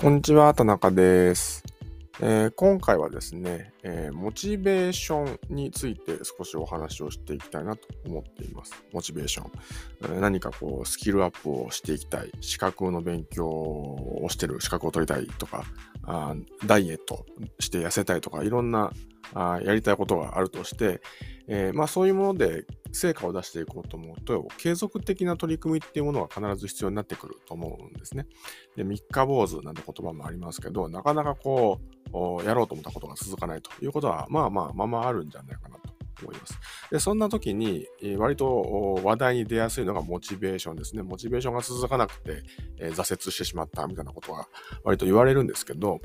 こんにちは、田中です。えー、今回はですね、えー、モチベーションについて少しお話をしていきたいなと思っています。モチベーション。えー、何かこう、スキルアップをしていきたい、資格の勉強をしてる、資格を取りたいとか、あダイエットして痩せたいとか、いろんなあやりたいことがあるとして、えー、まあそういうもので成果を出していこうと思うと、継続的な取り組みっていうものが必ず必要になってくると思うんですね。で、三日坊主なんて言葉もありますけど、なかなかこう、やろうと思ったことが続かないということは、まあまあ、まあまああるんじゃないかなと思います。で、そんな時に、割と話題に出やすいのがモチベーションですね。モチベーションが続かなくて、えー、挫折してしまったみたいなことが割と言われるんですけど、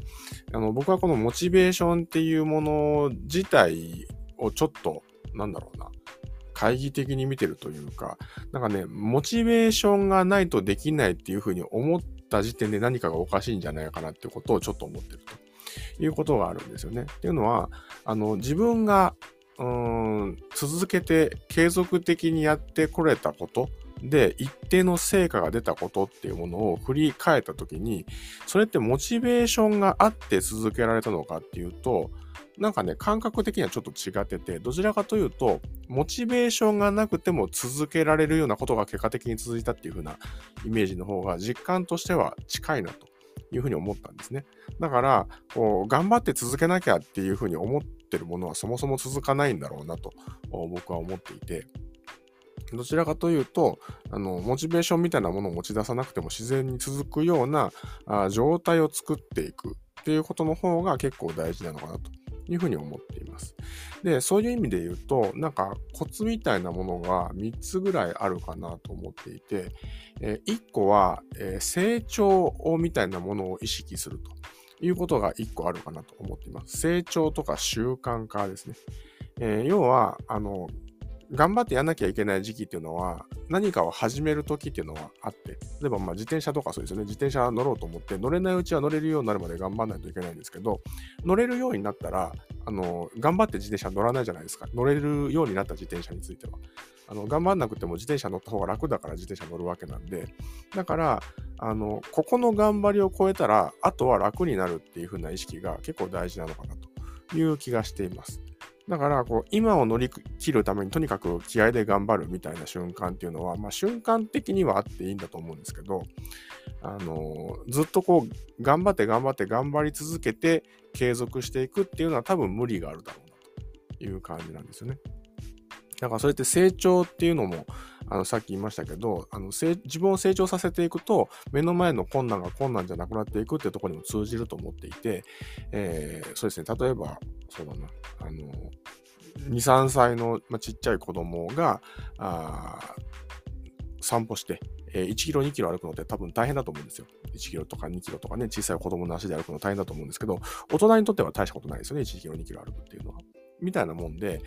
あの僕はこのモチベーションっていうもの自体をちょっと、なんだろうな、懐疑的に見てるというか、なんかね、モチベーションがないとできないっていうふうに思った時点で何かがおかしいんじゃないかなってことをちょっと思ってるということがあるんですよね。っていうのは、あの、自分が、うん、続けて継続的にやってこれたことで一定の成果が出たことっていうものを振り返った時に、それってモチベーションがあって続けられたのかっていうと、なんかね、感覚的にはちょっと違ってて、どちらかというと、モチベーションがなくても続けられるようなことが結果的に続いたっていう風なイメージの方が実感としては近いなというふうに思ったんですね。だから、こう頑張って続けなきゃっていうふうに思ってるものはそもそも続かないんだろうなと僕は思っていて、どちらかというと、あの、モチベーションみたいなものを持ち出さなくても自然に続くようなあ状態を作っていくっていうことの方が結構大事なのかなというふうに思っています。で、そういう意味で言うと、なんかコツみたいなものが3つぐらいあるかなと思っていて、えー、1個は、えー、成長をみたいなものを意識するということが1個あるかなと思っています。成長とか習慣化ですね。えー、要は、あの、頑張ってやんなきゃいけない時期っていうのは、何かを始める時っていうのはあって、例えばま自転車とかそうですよね、自転車乗ろうと思って、乗れないうちは乗れるようになるまで頑張らないといけないんですけど、乗れるようになったら、あの、頑張って自転車乗らないじゃないですか。乗れるようになった自転車については。あの、頑張んなくても自転車乗った方が楽だから自転車乗るわけなんで、だから、あの、ここの頑張りを超えたら、あとは楽になるっていう風な意識が結構大事なのかなという気がしています。だから、こう、今を乗り切るためにとにかく気合で頑張るみたいな瞬間っていうのは、まあ、瞬間的にはあっていいんだと思うんですけど、あの、ずっとこう、頑張って頑張って頑張り続けて継続していくっていうのは多分無理があるだろうなという感じなんですよね。だからそれって成長っていうのも、あのさっき言いましたけどあの自分を成長させていくと目の前の困難が困難じゃなくなっていくっていうところにも通じると思っていて、えー、そうですね例えばそうだなあの23歳の、まあ、ちっちゃい子供があ散歩して、えー、1キロ2キロ歩くのって多分大変だと思うんですよ。1キロとか2キロとかね、小さい子供の足で歩くの大変だと思うんですけど、大人にとっては大したことないですよね、1キロ2キロ歩くっていうのは。みたいなもんで、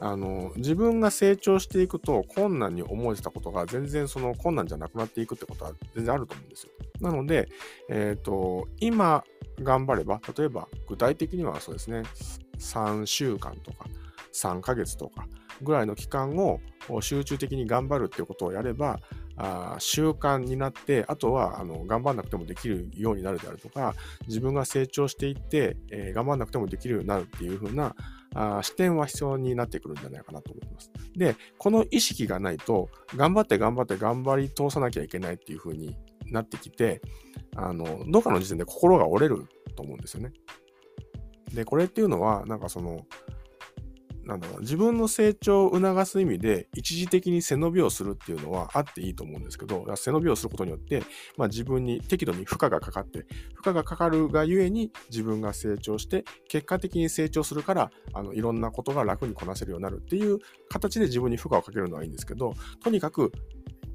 あの、自分が成長していくと困難に思えてたことが全然その困難じゃなくなっていくってことは全然あると思うんですよ。なので、えっ、ー、と、今頑張れば、例えば具体的にはそうですね、3週間とか3ヶ月とかぐらいの期間を集中的に頑張るっていうことをやれば、あ習慣になって、あとはあの頑張んなくてもできるようになるであるとか、自分が成長していって、えー、頑張んなくてもできるようになるっていう風なあ視点は必要になってくるんじゃないかなと思います。で、この意識がないと、頑張って頑張って頑張り通さなきゃいけないっていう風になってきて、あの、どっかの時点で心が折れると思うんですよね。で、これっていうのは、なんかその、なんだろう、自分の成長を促す意味で、一時的に背伸びをするっていうのはあっていいと思うんですけど、背伸びをすることによって、まあ、自分に適度に負荷がかかって、負荷がかかるがゆえに自分が成長して、結果的に成長するから、あのいろんなことが楽にこなせるようになるっていう形で自分に負荷をかけるのはいいんですけど、とにかく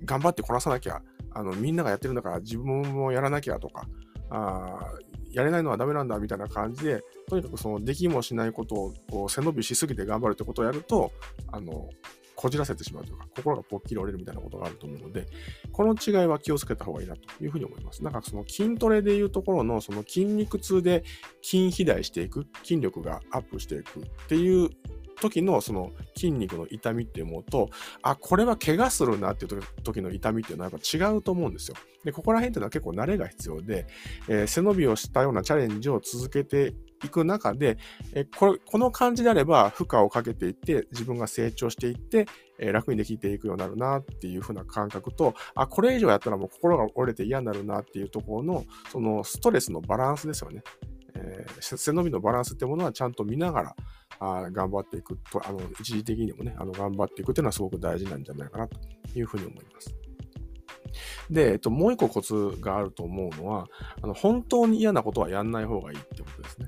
頑張ってこなさなきゃ、あのみんながやってるんだから自分もやらなきゃとか、あやれないのはダメなんだみたいな感じで、とにかくそのできもしないことをこう背伸びしすぎて頑張るってことをやると、あの、こじらせてしまうというか、心がぽっきり折れるみたいなことがあると思うので、この違いは気をつけた方がいいなというふうに思います。なんかその筋トレでいうところのその筋肉痛で筋肥大していく、筋力がアップしていくっていう時のその筋肉の痛みっていうものと、あ、これは怪我するなっていう時の痛みっていうのはやっぱ違うと思うんですよ。で、ここら辺っていうのは結構慣れが必要で、えー、背伸びをしたようなチャレンジを続けていく中で、えこれこの感じであれば負荷をかけていって自分が成長していって、え楽にできていくようになるなっていう風な感覚とあこれ以上やったらもう心が折れて嫌になるなっていうところのそのストレスのバランスですよね。えー、背伸びのバランスってものはちゃんと見ながらあ頑張っていくとあの一時的にもねあの頑張っていくっていうのはすごく大事なんじゃないかなというふうに思います。で、えっと、もう一個コツがあると思うのは、あの本当に嫌なことはやんない方がいいってことですね。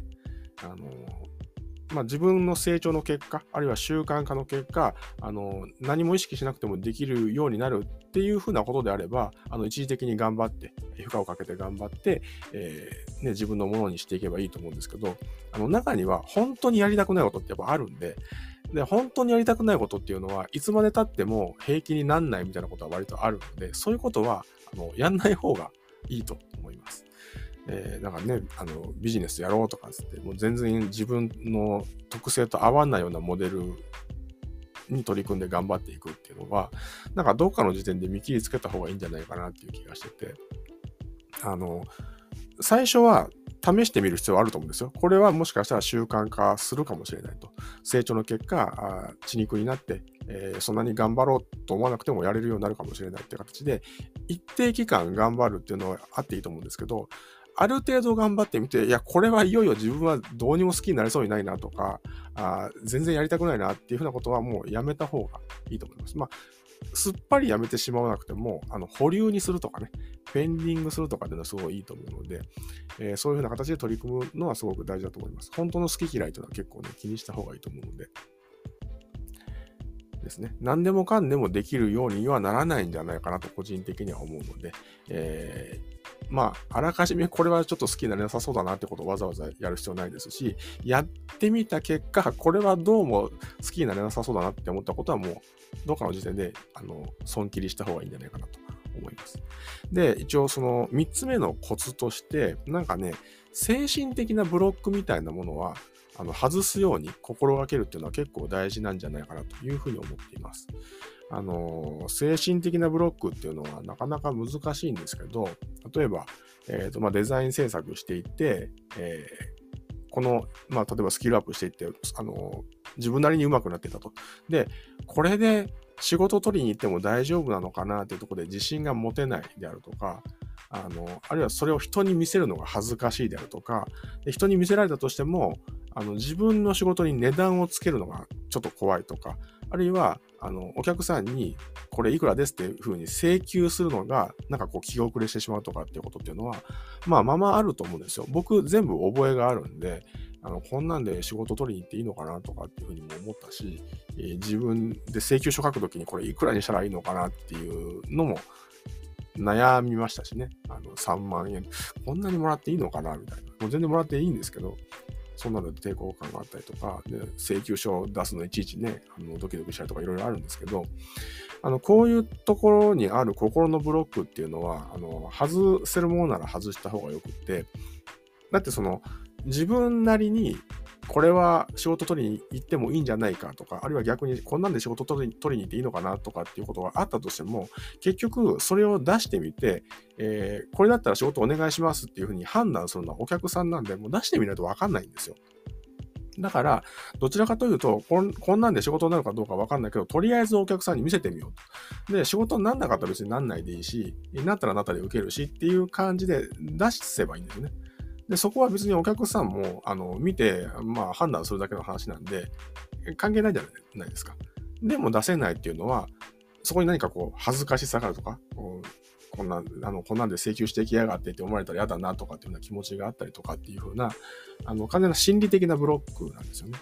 あのまあ、自分の成長の結果、あるいは習慣化の結果、あの何も意識しなくてもできるようになるっていうふうなことであれば、あの一時的に頑張って、負荷をかけて頑張って、えー、ね、自分のものにしていけばいいと思うんですけど、あの中には本当にやりたくないことってやっぱあるんで、で、本当にやりたくないことっていうのは、いつまで経っても平気になんないみたいなことは割とあるので、そういうことは、あのやんない方がいいと思います。えー、なんかね、あの、ビジネスやろうとかつって、もう全然自分の特性と合わないようなモデルに取り組んで頑張っていくっていうのは、なんかどっかの時点で見切りつけた方がいいんじゃないかなっていう気がしてて、あの、最初は試してみる必要はあると思うんですよ。これはもしかしたら習慣化するかもしれないと。成長の結果、血肉になって、えー、そんなに頑張ろうと思わなくてもやれるようになるかもしれないって形で、一定期間頑張るっていうのはあっていいと思うんですけど、ある程度頑張ってみて、いや、これはいよいよ自分はどうにも好きになれそうにないなとか、あ全然やりたくないなっていうふうなことはもうやめた方がいいと思います。まあ、すっぱりやめてしまわなくても、あの保留にするとかね、ペンディングするとかっていうのはすごいいいと思うので、えー、そういうふうな形で取り組むのはすごく大事だと思います。本当の好き嫌いというのは結構ね、気にした方がいいと思うので。ですね。何でもかんでもできるようにはならないんじゃないかなと個人的には思うので、えー、まあ、あらかじめこれはちょっと好きになれなさそうだなってことをわざわざやる必要ないですし、やってみた結果、これはどうも好きになれなさそうだなって思ったことはもう、どっかの時点で、あの、損切りした方がいいんじゃないかなと思います。で、一応その3つ目のコツとして、なんかね、精神的なブロックみたいなものは、あの外すように心がけるっていうのは結構大事なんじゃないかなというふうに思っています。あの、精神的なブロックっていうのはなかなか難しいんですけど、例えば、えーとまあ、デザイン制作していって、えー、この、まあ、例えばスキルアップしていって、あの、自分なりに上手くなってたと。で、これで仕事取りに行っても大丈夫なのかなっていうところで自信が持てないであるとか、あの、あるいはそれを人に見せるのが恥ずかしいであるとか、で人に見せられたとしても、あの、自分の仕事に値段をつけるのがちょっと怖いとか、あるいは、あの、お客さんに、これいくらですっていうふうに請求するのが、なんかこう気遅れしてしまうとかっていうことっていうのは、まあまあまああると思うんですよ。僕全部覚えがあるんで、あの、こんなんで仕事取りに行っていいのかなとかっていうふうにも思ったし、えー、自分で請求書書くときにこれいくらにしたらいいのかなっていうのも悩みましたしね。あの、3万円。こんなにもらっていいのかなみたいな。もう全然もらっていいんですけど、そんなので抵抗感があったりとか、で請求書を出すのいちいちね、あのドキドキしたりとかいろいろあるんですけど、あの、こういうところにある心のブロックっていうのは、あの、外せるものなら外した方がよくって、だってその、自分なりにこれは仕事取りに行ってもいいんじゃないかとか、あるいは逆にこんなんで仕事取り取りに行っていいのかなとかっていうことがあったとしても、結局それを出してみて、えー、これだったら仕事お願いしますっていうふうに判断するのはお客さんなんで、もう出してみないとわかんないんですよ。だから、どちらかというとこん、こんなんで仕事になるかどうかわかんないけど、とりあえずお客さんに見せてみようと。で、仕事になんなかったら別になんないでいいし、なったらなったで受けるしっていう感じで出せばいいんですね。で、そこは別にお客さんも、あの、見て、まあ、判断するだけの話なんで、関係ないじゃないですか。でも出せないっていうのは、そこに何かこう、恥ずかしさがあるとか、こんな、あの、こんなんで請求してきやがってって思われたら嫌だなとかっていうような気持ちがあったりとかっていうふうな、あの、完全な心理的なブロックなんですよね。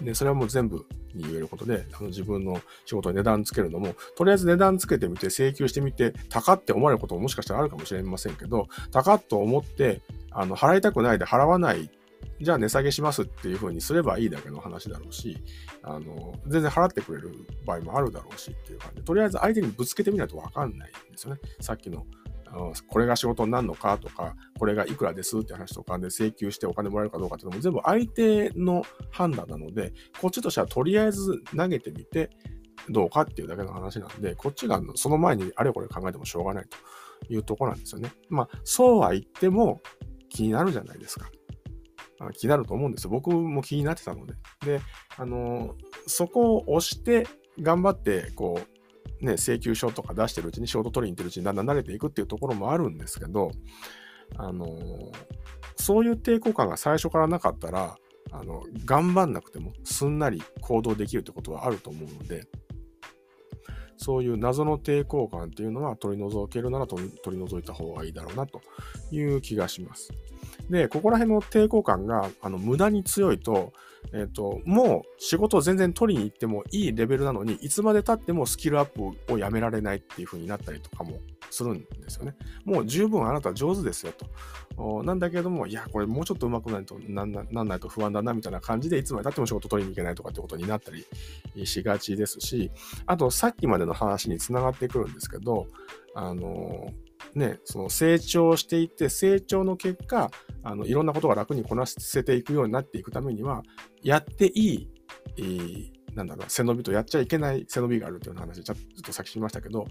で、それはもう全部に言えることで、あの自分の仕事に値段つけるのも、とりあえず値段つけてみて請求してみて、高って思われることももしかしたらあるかもしれませんけど、高っと思って、あの、払いたくないで払わないじゃあ値下げしますっていう風にすればいいだけの話だろうし、あの、全然払ってくれる場合もあるだろうしっていう感じで、とりあえず相手にぶつけてみないとわかんないんですよね。さっきのこれが仕事になるのかとか、これがいくらですって話とかで請求してお金もらえるかどうかっていうのも全部相手の判断なので、こっちとしてはとりあえず投げてみて、どうかっていうだけの話なんで、こっちがその前にあれこれ考えてもしょうがないというところなんですよね。まあ、そうは言っても気になるじゃないですか。気になると思うんですよ。僕も気になってたので。で、あの、そこを押して頑張って、こう、ね、請求書とか出してるうちに仕事取りに行ってるうちにだんだん慣れていくっていうところもあるんですけど、あの、そういう抵抗感が最初からなかったら、あの、頑張んなくてもすんなり行動できるってことはあると思うので、そういう謎の抵抗感っていうのは取り除けるなら取り除いた方がいいだろうなという気がします。で、ここら辺の抵抗感があの無駄に強いと、えっ、ー、と、もう仕事を全然取りに行ってもいいレベルなのに、いつまでたってもスキルアップをやめられないっていう風になったりとかもするんですよね。もう十分あなた上手ですよと。なんだけども、いや、これもうちょっと上手くないとなんなんないと不安だなみたいな感じで、いつまで経っても仕事取りに行けないとかってことになったりしがちですし、あとさっきまでの話につながってくるんですけど、あのね、その成長していって、成長の結果、あのいろんなことが楽にこなせていくようになっていくためには、やっていい、えー、なんだろう、背伸びとやっちゃいけない背伸びがあるという話、ちょっと先しましたけど、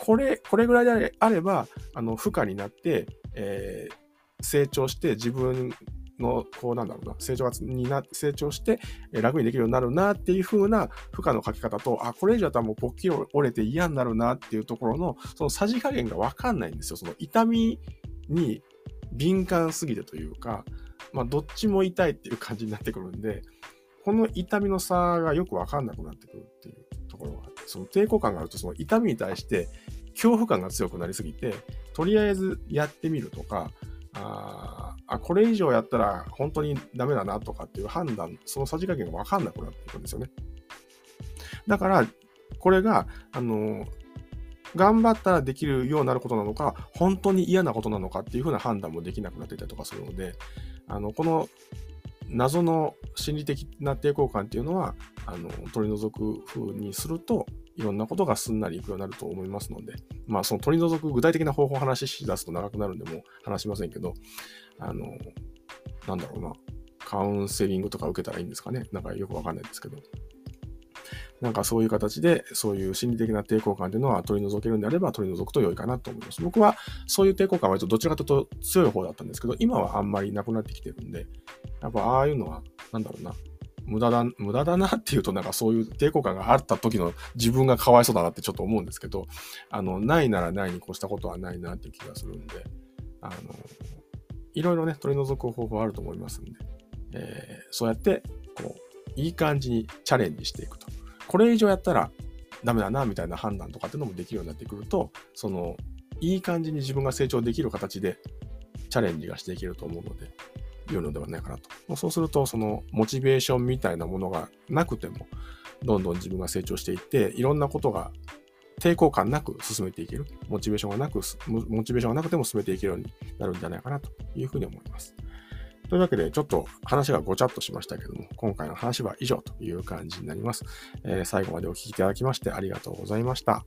これ、これぐらいであれば、あの、負荷になって、え、成長して自分の、こうなんだろうな、成長がにな、成長して、楽にできるようになるなっていう風な負荷のかけ方と、あ、これ以上だったらもうポッキリ折れて嫌になるなっていうところの、そのさじ加減がわかんないんですよ。その痛みに敏感すぎてというか、ま、どっちも痛いっていう感じになってくるんで、この痛みの差がよくわかんなくなってくるっていうところがあって、その抵抗感があると、その痛みに対して恐怖感が強くなりすぎて、とりあえずやってみるとか、ああ、これ以上やったら本当にダメだなとかっていう判断、そのさじ加減がわかんなくなっていくんですよね。だから、これが、あの、頑張ったらできるようになることなのか、本当に嫌なことなのかっていうふうな判断もできなくなっていたりとかするので、あの、この謎の心理的な抵抗感っていうのは、あの、取り除く風にすると、いろんなことがすんなりいくようになると思いますので、まあ、その取り除く具体的な方法を話し出すと長くなるんで、もう話しませんけど、あの、なんだろうな、カウンセリングとか受けたらいいんですかね。なんかよくわかんないですけど。なんかそういう形で、そういう心理的な抵抗感というのは取り除けるんであれば取り除くと良いかなと思います。僕はそういう抵抗感は割とどちらかというと強い方だったんですけど、今はあんまりなくなってきてるんで、やっぱああいうのは、なんだろうな、無駄だ、無駄だなっていうとなんかそういう抵抗感があった時の自分がかわいそうだなってちょっと思うんですけど、あの、ないならないに越したことはないなっていう気がするんで、あの、いろいろね、取り除く方法あると思いますんで、えー、そうやって、こう、いい感じにチャレンジしていくと。これ以上やったらダメだな、みたいな判断とかっていうのもできるようになってくると、その、いい感じに自分が成長できる形でチャレンジがしていけると思うので、良いのではないかなと。そうすると、そのモチベーションみたいなものがなくても、どんどん自分が成長していって、いろんなことが抵抗感なく進めていける。モチベーションがなく、モチベーションがなくても進めていけるようになるんじゃないかなというふうに思います。というわけで、ちょっと話がごちゃっとしましたけども、今回の話は以上という感じになります。えー、最後までお聴きいただきましてありがとうございました。